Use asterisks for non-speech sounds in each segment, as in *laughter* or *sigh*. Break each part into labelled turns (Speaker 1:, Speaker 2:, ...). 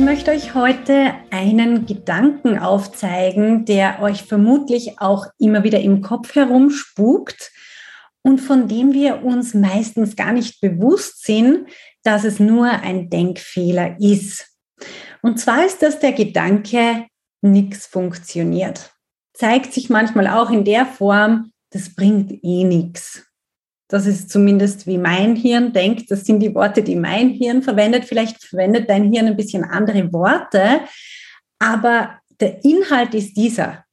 Speaker 1: möchte euch heute einen Gedanken aufzeigen, der euch vermutlich auch immer wieder im Kopf herumspukt und von dem wir uns meistens gar nicht bewusst sind, dass es nur ein Denkfehler ist. Und zwar ist das der Gedanke, nichts funktioniert. Zeigt sich manchmal auch in der Form, das bringt eh nichts. Das ist zumindest wie mein Hirn denkt. Das sind die Worte, die mein Hirn verwendet. Vielleicht verwendet dein Hirn ein bisschen andere Worte. Aber der Inhalt ist dieser.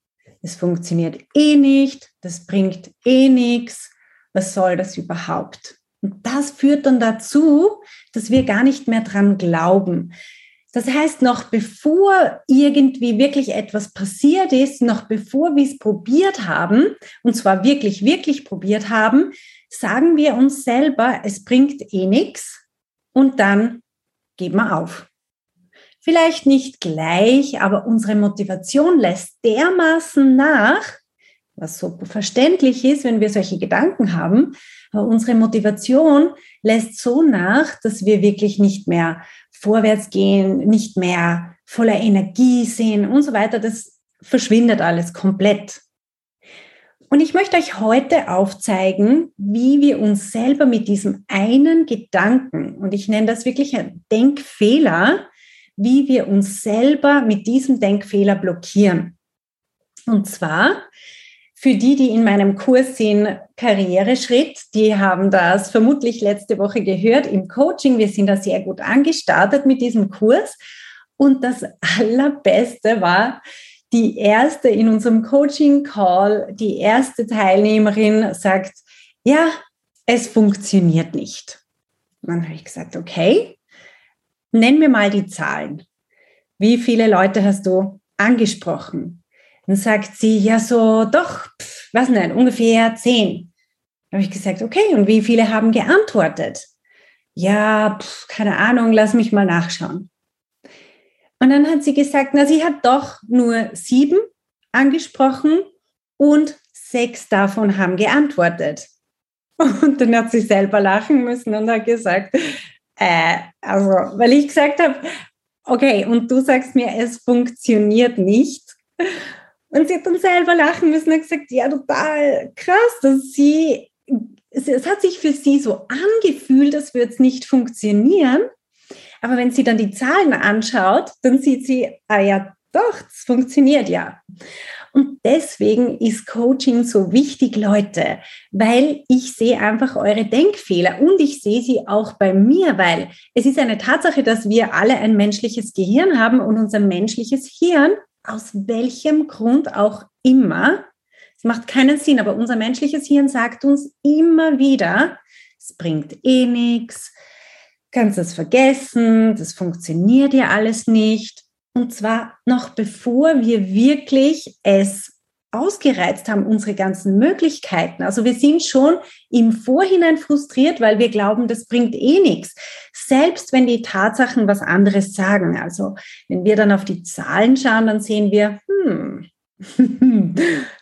Speaker 1: Es funktioniert eh nicht. Das bringt eh nichts. Was soll das überhaupt? Und das führt dann dazu, dass wir gar nicht mehr dran glauben. Das heißt, noch bevor irgendwie wirklich etwas passiert ist, noch bevor wir es probiert haben, und zwar wirklich, wirklich probiert haben, sagen wir uns selber, es bringt eh nichts und dann geben wir auf. Vielleicht nicht gleich, aber unsere Motivation lässt dermaßen nach, was so verständlich ist, wenn wir solche Gedanken haben, aber unsere Motivation lässt so nach, dass wir wirklich nicht mehr vorwärts gehen, nicht mehr voller Energie sind und so weiter. Das verschwindet alles komplett. Und ich möchte euch heute aufzeigen, wie wir uns selber mit diesem einen Gedanken, und ich nenne das wirklich ein Denkfehler, wie wir uns selber mit diesem Denkfehler blockieren. Und zwar für die, die in meinem Kurs sind, Karriereschritt, die haben das vermutlich letzte Woche gehört im Coaching. Wir sind da sehr gut angestartet mit diesem Kurs. Und das Allerbeste war, die erste in unserem Coaching-Call, die erste Teilnehmerin sagt, ja, es funktioniert nicht. Dann habe ich gesagt, okay, nenn mir mal die Zahlen. Wie viele Leute hast du angesprochen? Dann sagt sie, ja, so, doch, pf, was denn, ungefähr zehn. Dann habe ich gesagt, okay, und wie viele haben geantwortet? Ja, pf, keine Ahnung, lass mich mal nachschauen. Und dann hat sie gesagt, na, sie hat doch nur sieben angesprochen und sechs davon haben geantwortet. Und dann hat sie selber lachen müssen und hat gesagt, äh, also, weil ich gesagt habe, okay, und du sagst mir, es funktioniert nicht. Und sie hat dann selber lachen müssen und gesagt, ja, total krass, dass sie, es hat sich für sie so angefühlt, das wird es nicht funktionieren. Aber wenn sie dann die Zahlen anschaut, dann sieht sie, ah ja, doch, es funktioniert ja. Und deswegen ist Coaching so wichtig, Leute, weil ich sehe einfach eure Denkfehler und ich sehe sie auch bei mir, weil es ist eine Tatsache, dass wir alle ein menschliches Gehirn haben und unser menschliches Hirn, aus welchem Grund auch immer, es macht keinen Sinn, aber unser menschliches Hirn sagt uns immer wieder, es bringt eh nichts, kannst es vergessen, das funktioniert ja alles nicht. Und zwar noch bevor wir wirklich es ausgereizt haben, unsere ganzen Möglichkeiten. Also wir sind schon im Vorhinein frustriert, weil wir glauben, das bringt eh nichts. Selbst wenn die Tatsachen was anderes sagen. Also wenn wir dann auf die Zahlen schauen, dann sehen wir, hm, *laughs*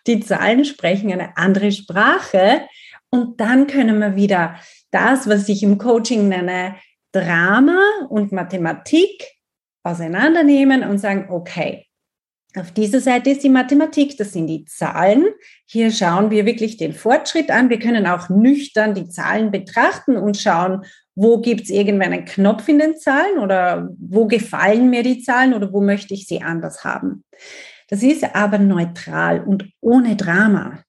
Speaker 1: die Zahlen sprechen eine andere Sprache. Und dann können wir wieder das, was ich im Coaching nenne, Drama und Mathematik auseinandernehmen und sagen, okay, auf dieser Seite ist die Mathematik, das sind die Zahlen. Hier schauen wir wirklich den Fortschritt an. Wir können auch nüchtern die Zahlen betrachten und schauen, wo gibt es irgendwann einen Knopf in den Zahlen oder wo gefallen mir die Zahlen oder wo möchte ich sie anders haben. Das ist aber neutral und ohne Drama.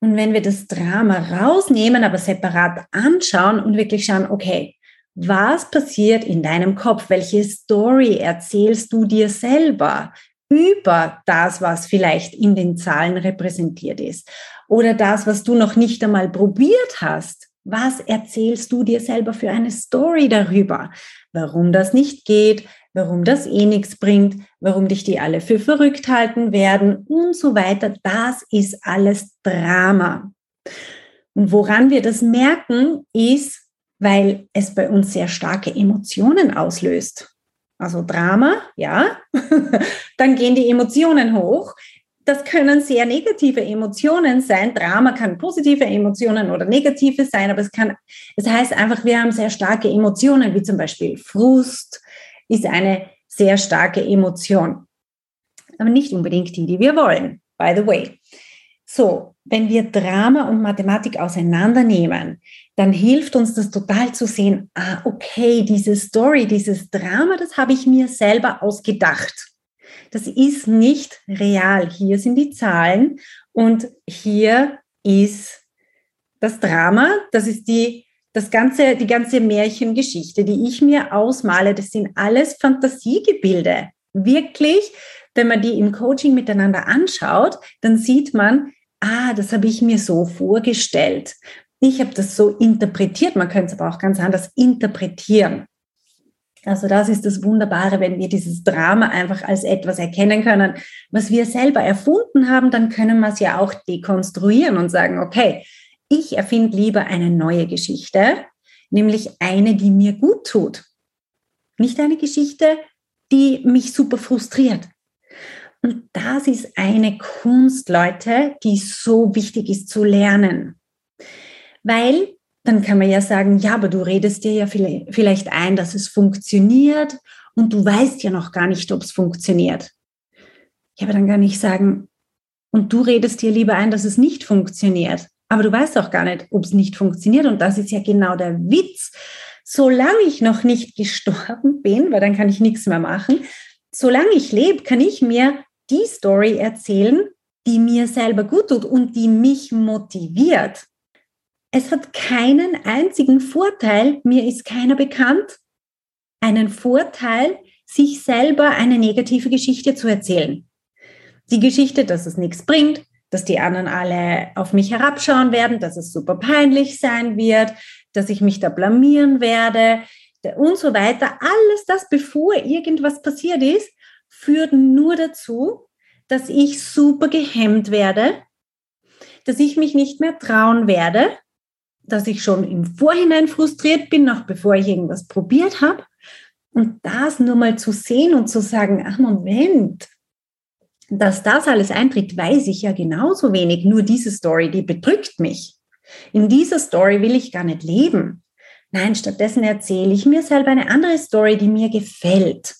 Speaker 1: Und wenn wir das Drama rausnehmen, aber separat anschauen und wirklich schauen, okay, was passiert in deinem Kopf? Welche Story erzählst du dir selber über das, was vielleicht in den Zahlen repräsentiert ist? Oder das, was du noch nicht einmal probiert hast? Was erzählst du dir selber für eine Story darüber? Warum das nicht geht? warum das eh nichts bringt, warum dich die alle für verrückt halten werden und so weiter. Das ist alles Drama. Und woran wir das merken, ist, weil es bei uns sehr starke Emotionen auslöst. Also Drama, ja, *laughs* dann gehen die Emotionen hoch. Das können sehr negative Emotionen sein. Drama kann positive Emotionen oder negative sein, aber es kann, es heißt einfach, wir haben sehr starke Emotionen, wie zum Beispiel Frust ist eine sehr starke Emotion. Aber nicht unbedingt die, die wir wollen, by the way. So, wenn wir Drama und Mathematik auseinandernehmen, dann hilft uns das total zu sehen, ah, okay, diese Story, dieses Drama, das habe ich mir selber ausgedacht. Das ist nicht real. Hier sind die Zahlen und hier ist das Drama, das ist die, das ganze, die ganze Märchengeschichte, die ich mir ausmale. Das sind alles Fantasiegebilde. Wirklich, wenn man die im Coaching miteinander anschaut, dann sieht man, ah, das habe ich mir so vorgestellt. Ich habe das so interpretiert. Man könnte es aber auch ganz anders interpretieren. Also das ist das Wunderbare, wenn wir dieses Drama einfach als etwas erkennen können, was wir selber erfunden haben, dann können wir es ja auch dekonstruieren und sagen, okay, ich erfinde lieber eine neue Geschichte, nämlich eine, die mir gut tut. Nicht eine Geschichte, die mich super frustriert. Und das ist eine Kunst, Leute, die so wichtig ist zu lernen. Weil dann kann man ja sagen, ja, aber du redest dir ja vielleicht ein, dass es funktioniert und du weißt ja noch gar nicht, ob es funktioniert. Ja, aber dann kann ich sagen, und du redest dir lieber ein, dass es nicht funktioniert. Aber du weißt auch gar nicht, ob es nicht funktioniert. Und das ist ja genau der Witz. Solange ich noch nicht gestorben bin, weil dann kann ich nichts mehr machen, solange ich lebe, kann ich mir die Story erzählen, die mir selber gut tut und die mich motiviert. Es hat keinen einzigen Vorteil, mir ist keiner bekannt, einen Vorteil, sich selber eine negative Geschichte zu erzählen. Die Geschichte, dass es nichts bringt, dass die anderen alle auf mich herabschauen werden, dass es super peinlich sein wird, dass ich mich da blamieren werde und so weiter. Alles das, bevor irgendwas passiert ist, führt nur dazu, dass ich super gehemmt werde, dass ich mich nicht mehr trauen werde, dass ich schon im Vorhinein frustriert bin, noch bevor ich irgendwas probiert habe. Und das nur mal zu sehen und zu sagen, ach Moment, dass das alles eintritt, weiß ich ja genauso wenig. Nur diese Story, die bedrückt mich. In dieser Story will ich gar nicht leben. Nein, stattdessen erzähle ich mir selber eine andere Story, die mir gefällt.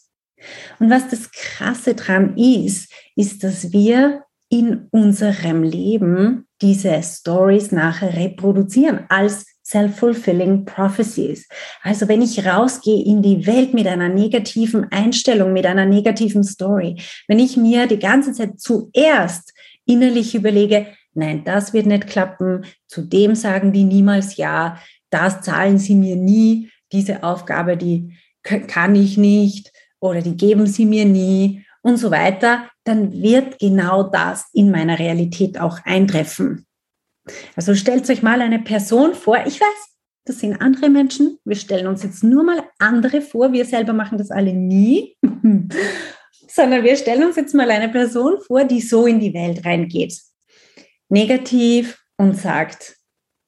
Speaker 1: Und was das Krasse dran ist, ist, dass wir in unserem Leben diese Stories nachher reproduzieren als self-fulfilling prophecies. Also wenn ich rausgehe in die Welt mit einer negativen Einstellung, mit einer negativen Story, wenn ich mir die ganze Zeit zuerst innerlich überlege, nein, das wird nicht klappen, zu dem sagen die niemals ja, das zahlen sie mir nie, diese Aufgabe, die kann ich nicht oder die geben sie mir nie und so weiter, dann wird genau das in meiner Realität auch eintreffen. Also stellt euch mal eine Person vor, ich weiß, das sind andere Menschen, wir stellen uns jetzt nur mal andere vor, wir selber machen das alle nie, *laughs* sondern wir stellen uns jetzt mal eine Person vor, die so in die Welt reingeht, negativ und sagt,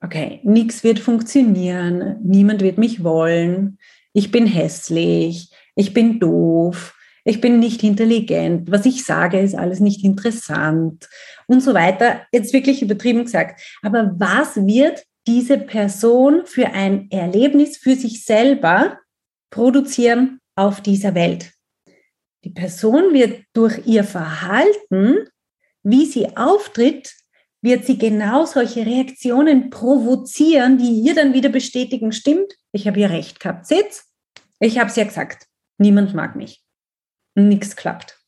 Speaker 1: okay, nichts wird funktionieren, niemand wird mich wollen, ich bin hässlich, ich bin doof, ich bin nicht intelligent, was ich sage, ist alles nicht interessant und so weiter. Jetzt wirklich übertrieben gesagt. Aber was wird diese Person für ein Erlebnis für sich selber produzieren auf dieser Welt? Die Person wird durch ihr Verhalten, wie sie auftritt, wird sie genau solche Reaktionen provozieren, die ihr dann wieder bestätigen, stimmt, ich habe ja recht gehabt. Seht, ich habe es ja gesagt, niemand mag mich nichts klappt.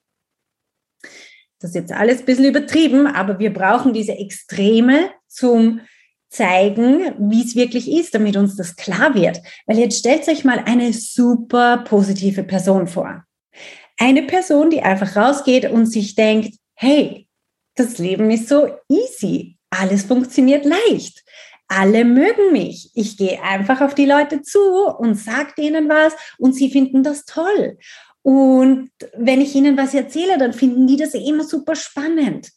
Speaker 1: Das ist jetzt alles ein bisschen übertrieben, aber wir brauchen diese Extreme zum zeigen, wie es wirklich ist, damit uns das klar wird. Weil jetzt stellt euch mal eine super positive Person vor. Eine Person, die einfach rausgeht und sich denkt, hey, das Leben ist so easy. Alles funktioniert leicht. Alle mögen mich. Ich gehe einfach auf die Leute zu und sage denen was und sie finden das toll. Und wenn ich ihnen was erzähle, dann finden die das immer super spannend.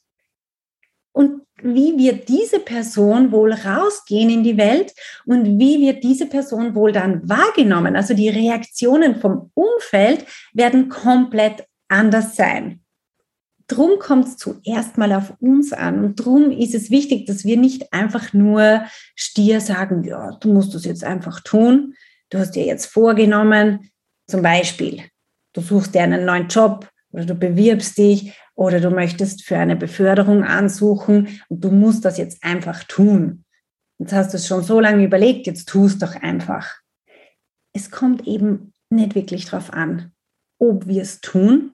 Speaker 1: Und wie wird diese Person wohl rausgehen in die Welt und wie wird diese Person wohl dann wahrgenommen? Also die Reaktionen vom Umfeld werden komplett anders sein. Drum kommt es zuerst mal auf uns an und drum ist es wichtig, dass wir nicht einfach nur stier sagen, ja, du musst das jetzt einfach tun. Du hast dir jetzt vorgenommen, zum Beispiel, du suchst dir einen neuen Job oder du bewirbst dich oder du möchtest für eine Beförderung ansuchen und du musst das jetzt einfach tun. Jetzt hast du es schon so lange überlegt, jetzt tu es doch einfach. Es kommt eben nicht wirklich darauf an, ob wir es tun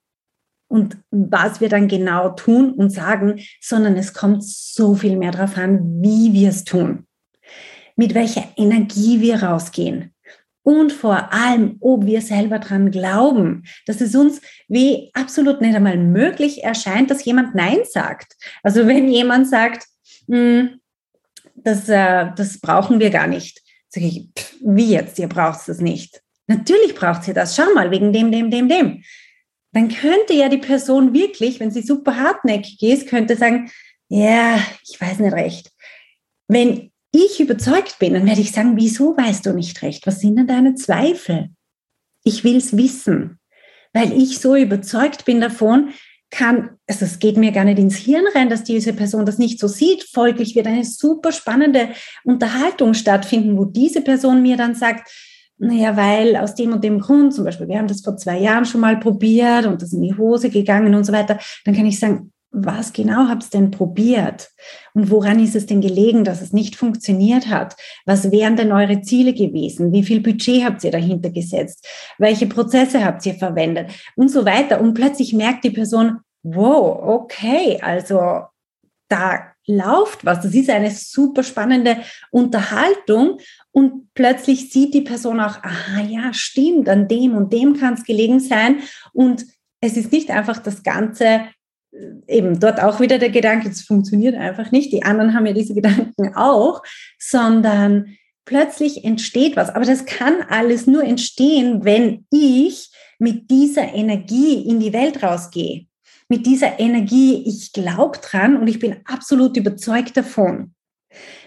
Speaker 1: und was wir dann genau tun und sagen, sondern es kommt so viel mehr darauf an, wie wir es tun, mit welcher Energie wir rausgehen, und vor allem, ob wir selber dran glauben, dass es uns wie absolut nicht einmal möglich erscheint, dass jemand Nein sagt. Also wenn jemand sagt, hm, das, äh, das brauchen wir gar nicht, sage ich, pff, wie jetzt, ihr braucht es nicht. Natürlich braucht sie das, schau mal, wegen dem, dem, dem, dem. Dann könnte ja die Person wirklich, wenn sie super hartnäckig ist, könnte sagen, ja, ich weiß nicht recht. Wenn ich überzeugt bin, dann werde ich sagen, wieso weißt du nicht recht? Was sind denn deine Zweifel? Ich will es wissen, weil ich so überzeugt bin davon, kann, also es geht mir gar nicht ins Hirn rein, dass diese Person das nicht so sieht. Folglich wird eine super spannende Unterhaltung stattfinden, wo diese Person mir dann sagt, naja, weil aus dem und dem Grund, zum Beispiel, wir haben das vor zwei Jahren schon mal probiert und das in die Hose gegangen und so weiter, dann kann ich sagen, was genau habt ihr denn probiert? Und woran ist es denn gelegen, dass es nicht funktioniert hat? Was wären denn eure Ziele gewesen? Wie viel Budget habt ihr dahinter gesetzt? Welche Prozesse habt ihr verwendet? Und so weiter. Und plötzlich merkt die Person, wow, okay, also da läuft was. Das ist eine super spannende Unterhaltung. Und plötzlich sieht die Person auch, aha, ja, stimmt, an dem und dem kann es gelegen sein. Und es ist nicht einfach das Ganze eben dort auch wieder der Gedanke, es funktioniert einfach nicht. Die anderen haben ja diese Gedanken auch, sondern plötzlich entsteht was. Aber das kann alles nur entstehen, wenn ich mit dieser Energie in die Welt rausgehe. Mit dieser Energie, ich glaube dran und ich bin absolut überzeugt davon.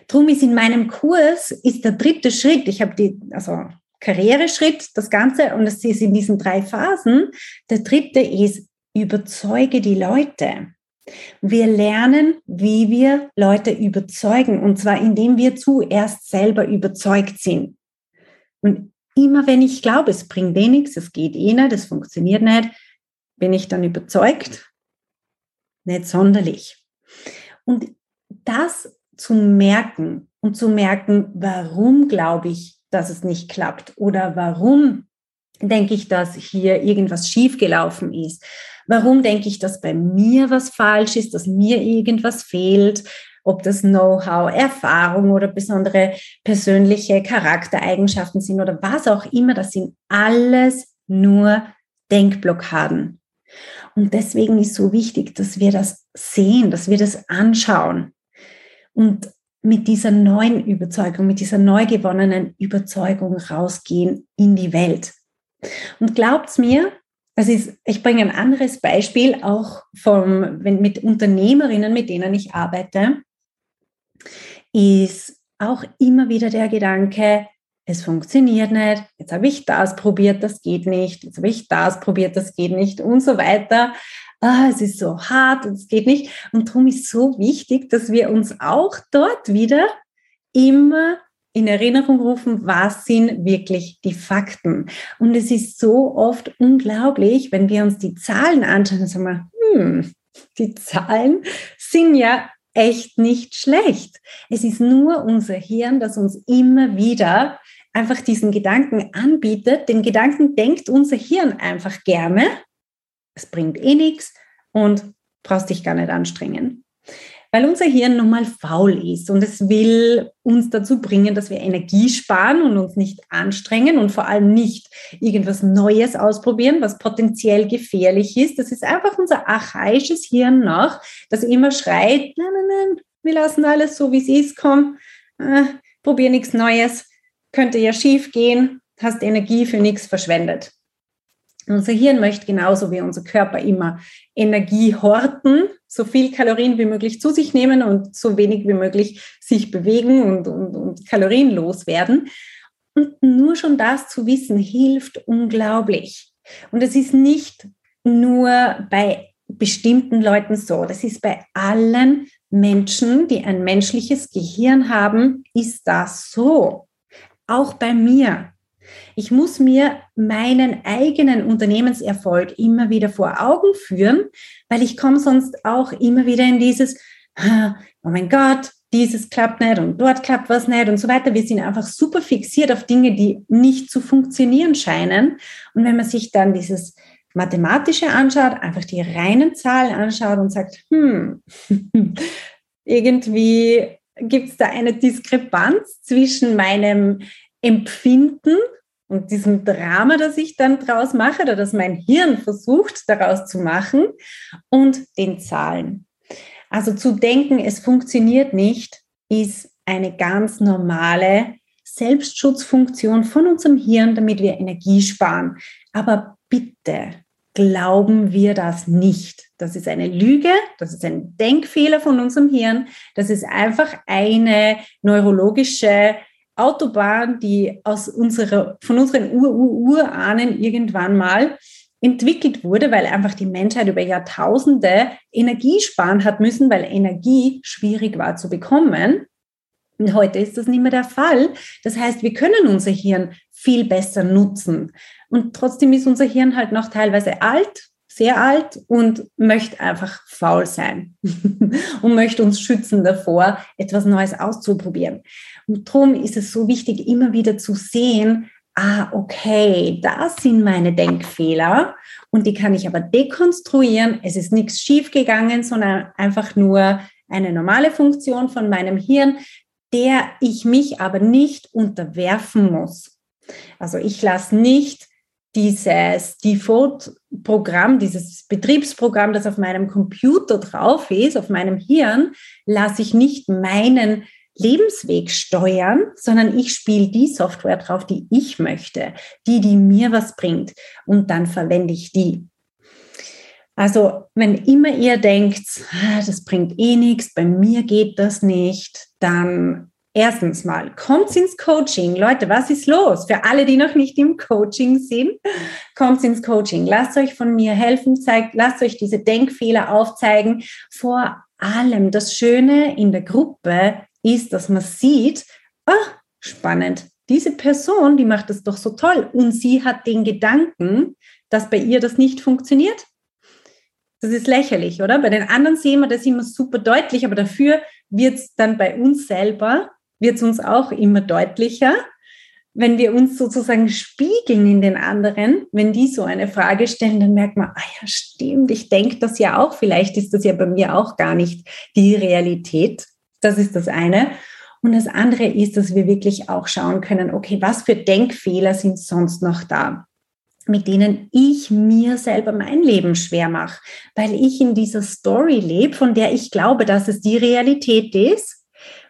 Speaker 1: Drum ist in meinem Kurs ist der dritte Schritt, ich habe die, also Karriereschritt, das Ganze, und es ist in diesen drei Phasen. Der dritte ist überzeuge die Leute. Wir lernen, wie wir Leute überzeugen, und zwar indem wir zuerst selber überzeugt sind. Und immer wenn ich glaube, es bringt eh nichts, es geht eh nicht, es funktioniert nicht, bin ich dann überzeugt? Nicht sonderlich. Und das zu merken und zu merken, warum glaube ich, dass es nicht klappt oder warum denke ich, dass hier irgendwas schiefgelaufen ist? Warum denke ich, dass bei mir was falsch ist, dass mir irgendwas fehlt? Ob das Know-how, Erfahrung oder besondere persönliche Charaktereigenschaften sind oder was auch immer, das sind alles nur Denkblockaden. Und deswegen ist so wichtig, dass wir das sehen, dass wir das anschauen und mit dieser neuen Überzeugung, mit dieser neu gewonnenen Überzeugung rausgehen in die Welt. Und glaubt's mir, das ist, ich bringe ein anderes Beispiel auch vom, wenn, mit Unternehmerinnen, mit denen ich arbeite, ist auch immer wieder der Gedanke, es funktioniert nicht, jetzt habe ich das probiert, das geht nicht, jetzt habe ich das probiert, das geht nicht und so weiter. Ah, es ist so hart und es geht nicht. Und darum ist so wichtig, dass wir uns auch dort wieder immer in Erinnerung rufen, was sind wirklich die Fakten. Und es ist so oft unglaublich, wenn wir uns die Zahlen anschauen, dann sagen wir, hm, die Zahlen sind ja echt nicht schlecht. Es ist nur unser Hirn, das uns immer wieder einfach diesen Gedanken anbietet. Den Gedanken denkt unser Hirn einfach gerne. Es bringt eh nichts und brauchst dich gar nicht anstrengen weil unser Hirn nun mal faul ist und es will uns dazu bringen, dass wir Energie sparen und uns nicht anstrengen und vor allem nicht irgendwas Neues ausprobieren, was potenziell gefährlich ist. Das ist einfach unser archaisches Hirn noch, das immer schreit, nein, nein, nein, wir lassen alles so, wie es ist, komm, äh, probier nichts Neues, könnte ja schief gehen, hast Energie für nichts verschwendet. Unser Hirn möchte genauso wie unser Körper immer Energie horten, so viel Kalorien wie möglich zu sich nehmen und so wenig wie möglich sich bewegen und, und, und Kalorien loswerden. Und nur schon das zu wissen, hilft unglaublich. Und es ist nicht nur bei bestimmten Leuten so, das ist bei allen Menschen, die ein menschliches Gehirn haben, ist das so. Auch bei mir. Ich muss mir meinen eigenen Unternehmenserfolg immer wieder vor Augen führen, weil ich komme sonst auch immer wieder in dieses, oh mein Gott, dieses klappt nicht und dort klappt was nicht und so weiter. Wir sind einfach super fixiert auf Dinge, die nicht zu funktionieren scheinen. Und wenn man sich dann dieses Mathematische anschaut, einfach die reinen Zahlen anschaut und sagt, hm, *laughs* irgendwie gibt es da eine Diskrepanz zwischen meinem Empfinden und diesem Drama, das ich dann draus mache oder das mein Hirn versucht daraus zu machen und den Zahlen. Also zu denken, es funktioniert nicht, ist eine ganz normale Selbstschutzfunktion von unserem Hirn, damit wir Energie sparen. Aber bitte glauben wir das nicht. Das ist eine Lüge, das ist ein Denkfehler von unserem Hirn, das ist einfach eine neurologische Autobahn, die aus unserer, von unseren Ur-Ur-Urahnen irgendwann mal entwickelt wurde, weil einfach die Menschheit über Jahrtausende Energie sparen hat müssen, weil Energie schwierig war zu bekommen. Heute ist das nicht mehr der Fall. Das heißt, wir können unser Hirn viel besser nutzen. Und trotzdem ist unser Hirn halt noch teilweise alt, sehr alt und möchte einfach faul sein *laughs* und möchte uns schützen davor, etwas Neues auszuprobieren. Und darum ist es so wichtig, immer wieder zu sehen, ah, okay, das sind meine Denkfehler und die kann ich aber dekonstruieren. Es ist nichts schiefgegangen, sondern einfach nur eine normale Funktion von meinem Hirn, der ich mich aber nicht unterwerfen muss. Also ich lasse nicht dieses Default-Programm, dieses Betriebsprogramm, das auf meinem Computer drauf ist, auf meinem Hirn, lasse ich nicht meinen Lebensweg steuern, sondern ich spiele die Software drauf, die ich möchte, die, die mir was bringt. Und dann verwende ich die. Also, wenn immer ihr denkt, ah, das bringt eh nichts, bei mir geht das nicht, dann Erstens mal, kommt ins Coaching. Leute, was ist los? Für alle, die noch nicht im Coaching sind, kommt ins Coaching. Lasst euch von mir helfen, zeigt, lasst euch diese Denkfehler aufzeigen. Vor allem das Schöne in der Gruppe ist, dass man sieht, ah, spannend, diese Person, die macht das doch so toll und sie hat den Gedanken, dass bei ihr das nicht funktioniert. Das ist lächerlich, oder? Bei den anderen sehen wir das immer super deutlich, aber dafür wird es dann bei uns selber wird es uns auch immer deutlicher, wenn wir uns sozusagen spiegeln in den anderen, wenn die so eine Frage stellen, dann merkt man, ah ja, stimmt, ich denke das ja auch, vielleicht ist das ja bei mir auch gar nicht die Realität. Das ist das eine. Und das andere ist, dass wir wirklich auch schauen können, okay, was für Denkfehler sind sonst noch da? Mit denen ich mir selber mein Leben schwer mache, weil ich in dieser Story lebe, von der ich glaube, dass es die Realität ist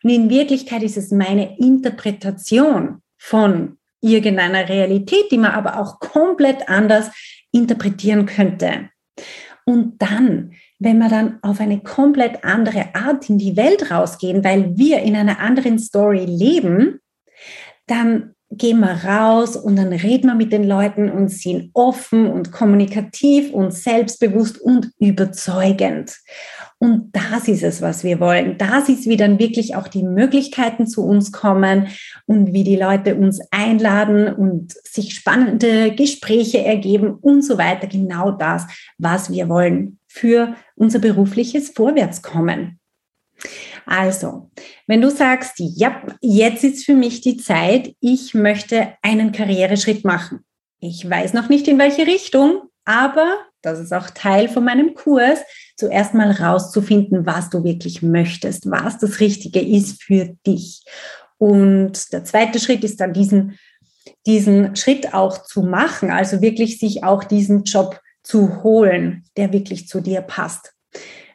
Speaker 1: und in Wirklichkeit ist es meine Interpretation von irgendeiner Realität, die man aber auch komplett anders interpretieren könnte. Und dann, wenn wir dann auf eine komplett andere Art in die Welt rausgehen, weil wir in einer anderen Story leben, dann gehen wir raus und dann reden wir mit den Leuten und sind offen und kommunikativ und selbstbewusst und überzeugend. Und das ist es, was wir wollen. Das ist, wie dann wirklich auch die Möglichkeiten zu uns kommen und wie die Leute uns einladen und sich spannende Gespräche ergeben und so weiter. Genau das, was wir wollen für unser berufliches Vorwärtskommen. Also, wenn du sagst, ja, jetzt ist für mich die Zeit, ich möchte einen Karriereschritt machen. Ich weiß noch nicht in welche Richtung, aber das ist auch Teil von meinem Kurs, zuerst mal rauszufinden, was du wirklich möchtest, was das Richtige ist für dich. Und der zweite Schritt ist dann diesen, diesen Schritt auch zu machen, also wirklich sich auch diesen Job zu holen, der wirklich zu dir passt.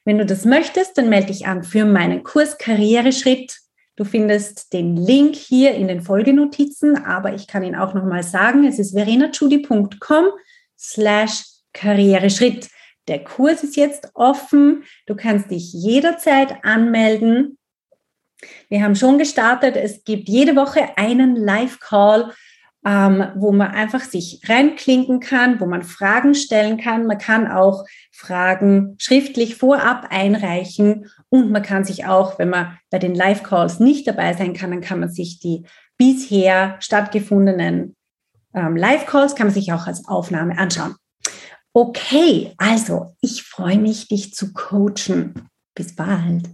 Speaker 1: Wenn du das möchtest, dann melde dich an für meinen Kurs Karriereschritt. Du findest den Link hier in den Folgenotizen, aber ich kann ihn auch nochmal sagen. Es ist verenachudi.com slash Karriereschritt. Der Kurs ist jetzt offen. Du kannst dich jederzeit anmelden. Wir haben schon gestartet. Es gibt jede Woche einen Live-Call, ähm, wo man einfach sich reinklinken kann, wo man Fragen stellen kann. Man kann auch Fragen schriftlich vorab einreichen und man kann sich auch, wenn man bei den Live-Calls nicht dabei sein kann, dann kann man sich die bisher stattgefundenen ähm, Live-Calls, kann man sich auch als Aufnahme anschauen. Okay, also ich freue mich, dich zu coachen. Bis bald.